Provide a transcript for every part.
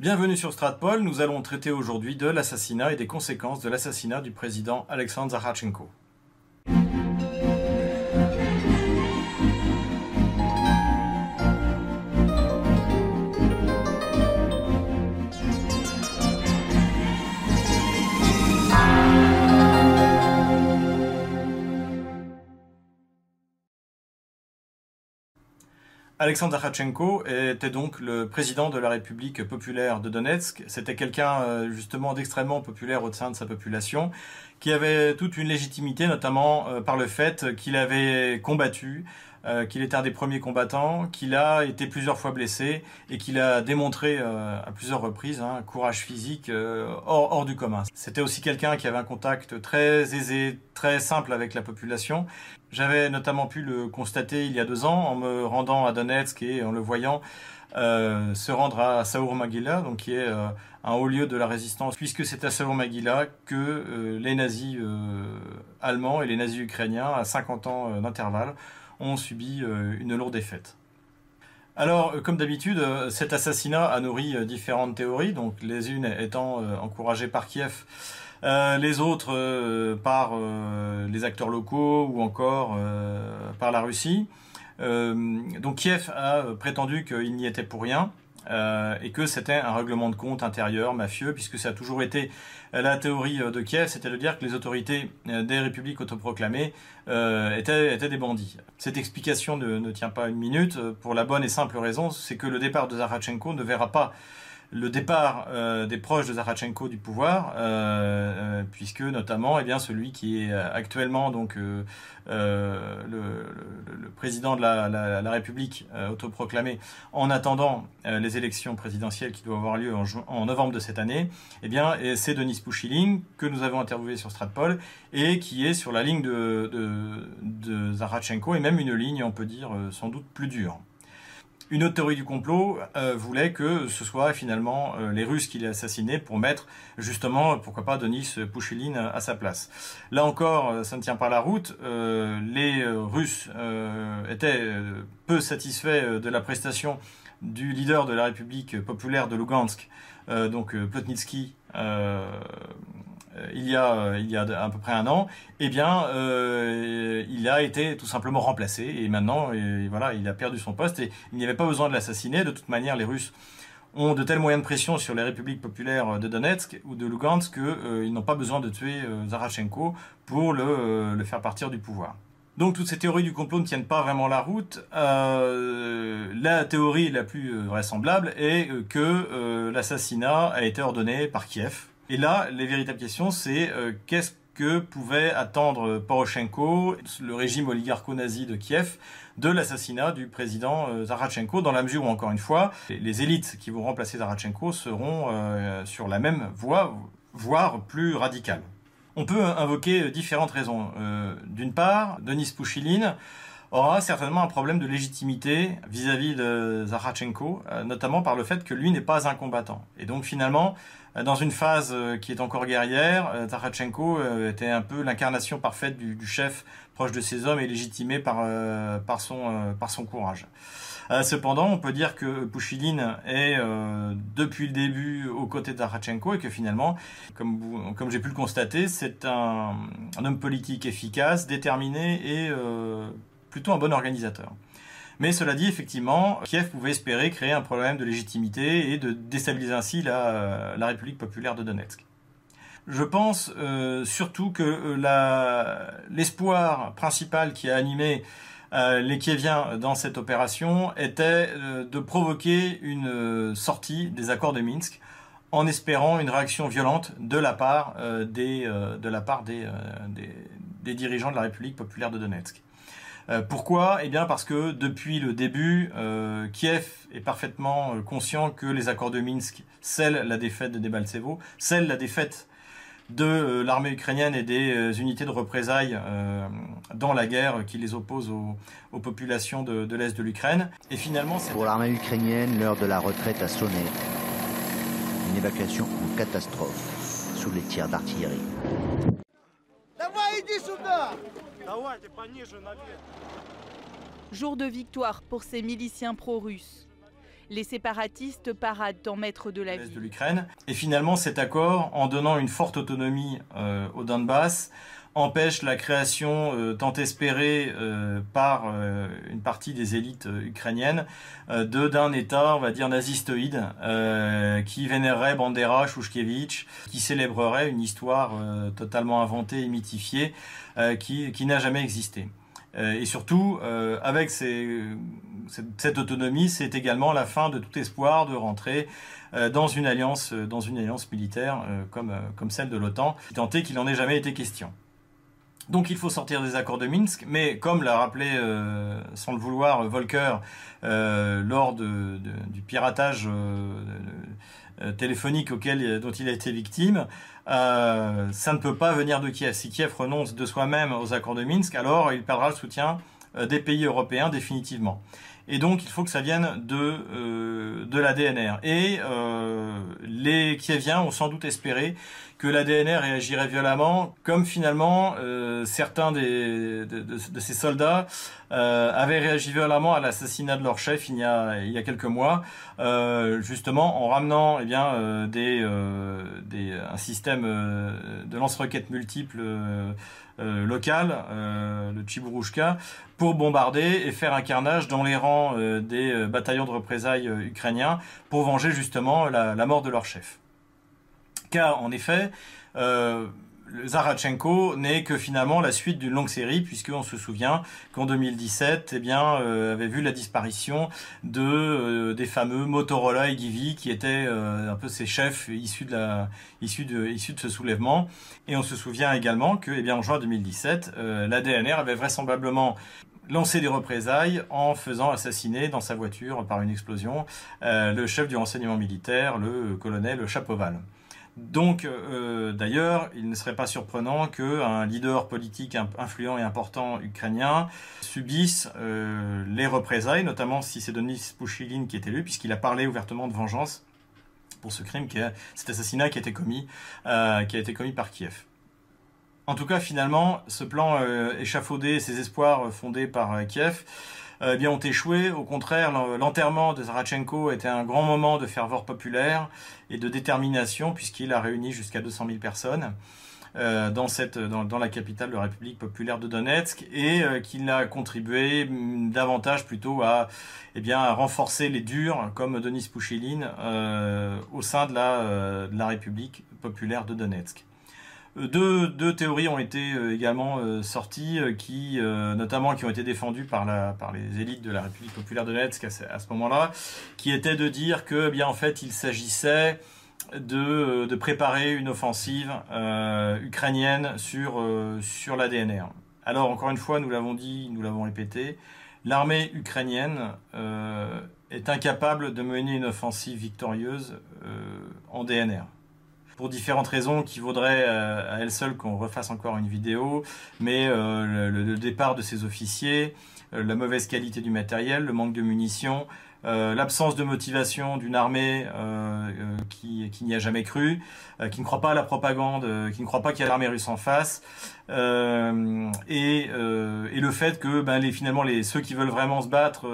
Bienvenue sur Stratpol, nous allons traiter aujourd'hui de l'assassinat et des conséquences de l'assassinat du président Alexandre Zaharchenko. Alexandre Zaharchenko était donc le président de la République populaire de Donetsk. C'était quelqu'un euh, justement d'extrêmement populaire au sein de sa population, qui avait toute une légitimité, notamment euh, par le fait qu'il avait combattu euh, qu'il était un des premiers combattants, qu'il a été plusieurs fois blessé et qu'il a démontré euh, à plusieurs reprises un courage physique euh, hors, hors, du commun. C'était aussi quelqu'un qui avait un contact très aisé, très simple avec la population. J'avais notamment pu le constater il y a deux ans en me rendant à Donetsk et en le voyant euh, se rendre à Saour Magila, donc qui est euh, un haut lieu de la résistance, puisque c'est à Saour Magila que euh, les nazis allemands et les nazis ukrainiens, à 50 ans d'intervalle, ont subi euh, une lourde défaite. Alors, euh, comme d'habitude, euh, cet assassinat a nourri différentes théories, donc les unes étant encouragées par Kiev, les autres par les acteurs locaux ou encore par la Russie. donc Kiev a prétendu qu'il n'y était pour rien, euh, et que c'était un règlement de compte intérieur mafieux, puisque ça a toujours été euh, la théorie euh, de Kiev, c'était de dire que les autorités des républiques autoproclamées étaient, des bandits. Cette explication ne, tient pas une minute, pour la bonne et simple raison, c'est que le départ de Zaharchenko ne verra pas le départ des proches de Zaharchenko du pouvoir, puisque notamment eh bien, celui qui est actuellement donc, le, président de la, République autoproclamé en attendant les élections présidentielles qui doivent avoir lieu en, novembre de cette année, eh bien, c'est Denis Pouchiling que nous avons interviewé sur Stratpol et qui est sur la ligne de, de, de et même une ligne, on peut dire, sans doute plus dure. Une autre théorie du complot euh, voulait que ce soit finalement euh, les Russes qui l'aient assassiné pour mettre justement, pourquoi pas, Denis Pouchiline à sa place. Là encore, euh, ça ne tient pas la route. Les Russes étaient peu satisfaits de la prestation du leader de la République populaire de Lugansk, donc Plotnitsky, il y a euh, il y a à peu près un an, eh bien euh, il a été tout simplement remplacé et maintenant voilà il a perdu son poste et il n'y avait pas besoin de l'assassiner. De toute manière, les Russes ont de tels moyens de pression sur les républiques populaires de Donetsk ou de Lugansk qu'ils euh, n'ont pas besoin de tuer euh, Zarachenko pour euh, le, faire partir du pouvoir. Donc toutes ces théories du complot ne tiennent pas vraiment la route. la théorie la plus vraisemblable est que l'assassinat a été ordonné par Kiev, et là, les véritables questions, c'est euh, qu'est-ce que pouvait attendre Poroshenko, le régime oligarcho-nazi de Kiev, de l'assassinat du président euh, Zarachenko, dans la mesure où, encore une fois, les élites qui vont remplacer Zarachenko seront euh, sur la même voie, voire plus radicale. On peut invoquer différentes raisons. D'une part, Denis Pouchiline aura certainement un problème de légitimité vis-à-vis -vis de Zarachenko, euh, notamment par le fait que lui n'est pas un combattant. Et donc finalement, euh, dans une phase euh, qui est encore guerrière, Zarachenko était un peu l'incarnation parfaite du, chef proche de ses hommes et légitimé par, par, son, par son courage. Cependant, on peut dire que Pouchiline est euh, depuis le début aux côtés de Zarachenko et que finalement, comme, comme j'ai pu le constater, c'est un, un, homme politique efficace, déterminé et euh, plutôt un bon organisateur. Mais cela dit, effectivement, Kiev pouvait espérer créer un problème de légitimité et de déstabiliser ainsi la, la République populaire de Donetsk. Je pense euh, surtout que euh, l'espoir principal qui a animé euh, les Kieviens dans cette opération était euh, de provoquer une euh, sortie des accords de Minsk en espérant une réaction violente de la part des dirigeants de la République populaire de Donetsk. Euh, pourquoi? Eh bien parce que depuis le début, euh, Kiev est parfaitement euh, conscient que les accords de Minsk scellent la défaite de Debaltsevo, scellent la défaite de l'armée ukrainienne et des unités de représailles euh, dans la guerre qui les oppose aux, aux populations de, de l'Est de l'Ukraine. Et finalement, pour l'armée ukrainienne, l'heure de la retraite a sonné. Une évacuation en catastrophe sous les tirs d'artillerie. Jour de victoire pour ces miliciens pro-russes. Les séparatistes paradent en maître de la de ville. l'Ukraine. Et finalement, cet accord, en donnant une forte autonomie euh, au Donbass, empêche la création euh, tant espérée euh, par euh, une partie des élites ukrainiennes de d'un État, on va dire nazistoïde, qui vénérerait Bandera, Shushkevich, qui célébrerait une histoire totalement inventée et mythifiée, qui, qui n'a jamais existé. Et surtout, avec cette, autonomie, c'est également la fin de tout espoir de rentrer dans une alliance, dans une alliance militaire comme, comme celle de l'OTAN, tant qu'il n'en ait jamais été question. Donc il faut sortir des accords de Minsk, mais comme l'a rappelé euh, sans le vouloir Volker euh, lors du piratage euh, téléphonique auquel, dont il a été victime, ça ne peut pas venir de Kiev. Si Kiev renonce de soi-même aux accords de Minsk, alors il perdra le soutien des pays européens définitivement. Et donc, il faut que ça vienne de, euh, de la DNR. Et euh, les Kieviens ont sans doute espéré que la DNR réagirait violemment, comme finalement euh, certains des, de, de- de ces soldats euh, avaient réagi violemment à l'assassinat de leur chef il y a, il y a quelques mois, euh, justement en ramenant eh bien, euh, des, des, un système de lance-roquettes multiples euh, local, euh, le Chiburushka, pour bombarder et faire un carnage dans les rangs euh, des bataillons de représailles ukrainiens pour venger justement la, mort de leur chef. Car en effet, Zarachenko n'est que finalement la suite d'une longue série, puisqu'on se souvient qu'en 2017, eh bien, euh, avait vu la disparition de euh, des fameux Motorola et Givi, qui étaient euh, un peu ces chefs issus de la de issus de ce soulèvement. Et on se souvient également que, eh bien, en juin 2017, euh, la DNR avait vraisemblablement lancé des représailles en faisant assassiner dans sa voiture par une explosion le chef du renseignement militaire, le colonel Chapoval. Donc, euh, d'ailleurs, il ne serait pas surprenant qu'un leader politique influent et important ukrainien subisse euh, les représailles, notamment si c'est Denis Pouchiline qui est élu, puisqu'il a parlé ouvertement de vengeance pour ce crime, cet assassinat qui a été commis, euh, qui a été commis par Kiev. En tout cas, finalement, ce plan euh, échafaudé, ces espoirs euh, fondés par euh, Kiev, euh, eh bien, ont échoué. Au contraire, l'en- l'enterrement de Zarachenko était un grand moment de ferveur populaire et de détermination, puisqu'il a réuni jusqu'à 200 000 personnes euh, dans, cette, dans, la capitale de la République populaire de Donetsk, et euh, qu'il a contribué mm, davantage plutôt à, eh bien, à renforcer les durs, comme Denis Pouchiline, euh, au sein de la, euh, de la République populaire de Donetsk. Euh, Deux, théories ont été euh, également euh, sorties, qui, notamment qui ont été défendues par, les élites de la République populaire de Donetsk à ce, moment-là, qui étaient de dire que, eh bien, en fait, il s'agissait de, préparer une offensive ukrainienne sur, euh, sur la DNR. Alors, encore une fois, nous l'avons dit, nous l'avons répété, l'armée ukrainienne est incapable de mener une offensive victorieuse en DNR pour différentes raisons qui vaudraient euh, à elles seules qu'on refasse encore une vidéo, mais euh, le, le départ de ces officiers, euh, la mauvaise qualité du matériel, le manque de munitions, euh, l'absence de motivation d'une armée euh, euh, qui, qui n'y a jamais cru, euh, qui ne croit pas à la propagande, euh, qui ne croit pas qu'il y a l'armée russe en face, et, et le fait que ben, les, finalement les, ceux qui veulent vraiment se battre,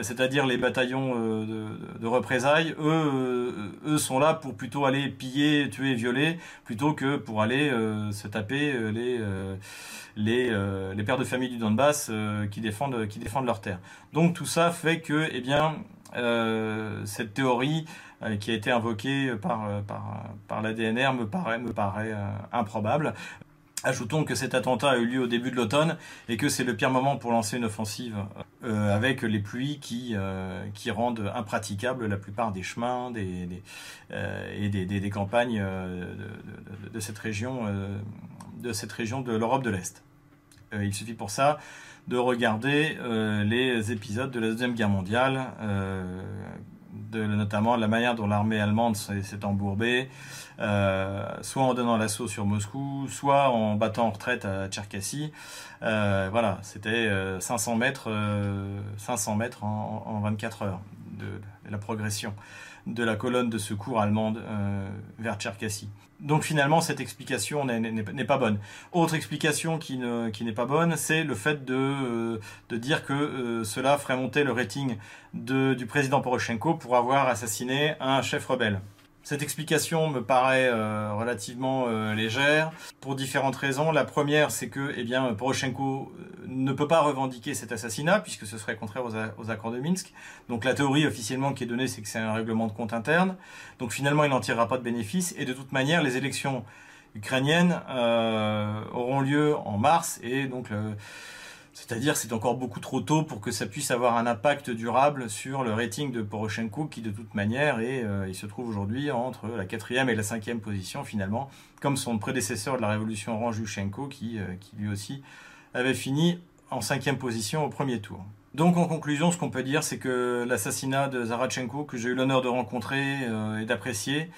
c'est-à-dire les bataillons de, de représailles, eux, eux sont là pour plutôt aller piller, tuer, violer, plutôt que pour aller se taper les, les, euh, les pères de famille du Donbass euh, qui, défendent, qui défendent leur terre. Donc tout ça fait que, eh bien, cette théorie euh, qui a été invoquée par, euh, par, par la DNR me paraît, me paraît euh, improbable. Ajoutons que cet attentat a eu lieu au début de l'automne et que c'est le pire moment pour lancer une offensive euh, avec les pluies qui, euh, qui rendent impraticables la plupart des chemins des, des, euh, et des, des, campagnes euh, de, de, de, cette région, euh, de l'Europe de l'Est. Euh, il suffit pour ça de regarder euh, les épisodes de la Deuxième Guerre mondiale, euh, notamment la manière dont l'armée allemande s'est embourbée, euh, soit en donnant l'assaut sur Moscou, soit en battant en retraite à Tcherkassy. Euh, voilà, c'était 500 mètres, 500 mètres en, en 24 heures de la progression. De la colonne de secours allemande vers Tcherkassy. Donc finalement, cette explication n'est pas bonne. Autre explication qui n'est pas bonne, c'est le fait de, dire que cela ferait monter le rating du président Poroshenko pour avoir assassiné un chef rebelle. Cette explication me paraît euh, relativement euh, légère pour différentes raisons. La première, c'est que eh bien, Poroshenko euh, ne peut pas revendiquer cet assassinat puisque ce serait contraire aux, accords de Minsk. Donc la théorie officiellement qui est donnée, c'est que c'est un règlement de compte interne. Donc finalement, il n'en tirera pas de bénéfice. Et de toute manière, les élections ukrainiennes auront lieu en mars et donc c'est-à-dire c'est encore beaucoup trop tôt pour que ça puisse avoir un impact durable sur le rating de Poroshenko qui de toute manière est, euh, il se trouve aujourd'hui entre la quatrième et la cinquième position finalement, comme son prédécesseur de la révolution orange qui, euh, qui lui aussi avait fini en cinquième position au premier tour. Donc en conclusion, ce qu'on peut dire, c'est que l'assassinat de Zarachenko, que j'ai eu l'honneur de rencontrer euh, et d'apprécier,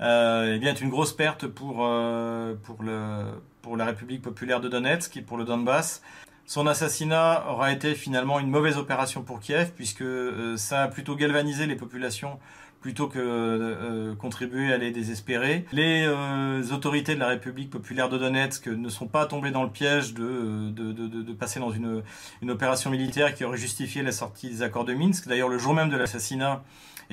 eh bien, est une grosse perte pour, pour, le, pour la République populaire de Donetsk et pour le Donbass. Son assassinat aura été finalement une mauvaise opération pour Kiev, puisque euh, ça a plutôt galvanisé les populations plutôt que euh, contribuer à les désespérer. Les euh, autorités de la République populaire de Donetsk ne sont pas tombées dans le piège de, de, passer dans une, une, opération militaire qui aurait justifié la sortie des accords de Minsk. D'ailleurs, le jour même de l'assassinat,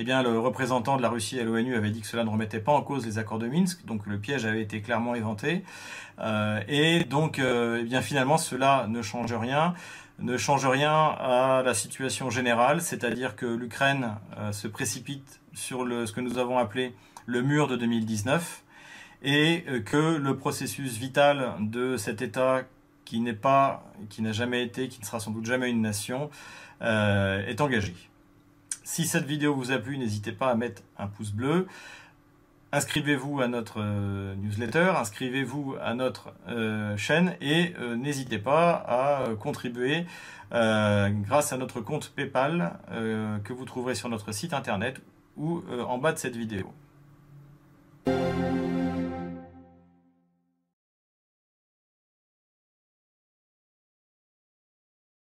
eh le représentant de la Russie à l'ONU avait dit que cela ne remettait pas en cause les accords de Minsk, donc le piège avait été clairement éventé. Euh, et donc, eh bien, finalement, cela ne change rien ne change rien à la situation générale, c'est-à-dire que l'Ukraine se précipite sur ce que nous avons appelé le mur de 2019 et euh, que le processus vital de cet État qui n'est pas, qui n'a jamais été, qui ne sera sans doute jamais une nation, euh, est engagé. Si cette vidéo vous a plu, n'hésitez pas à mettre un pouce bleu. Inscrivez-vous à notre euh, newsletter, inscrivez-vous à notre chaîne et n'hésitez pas à contribuer grâce à notre compte PayPal que vous trouverez sur notre site internet ou euh, en bas de cette vidéo.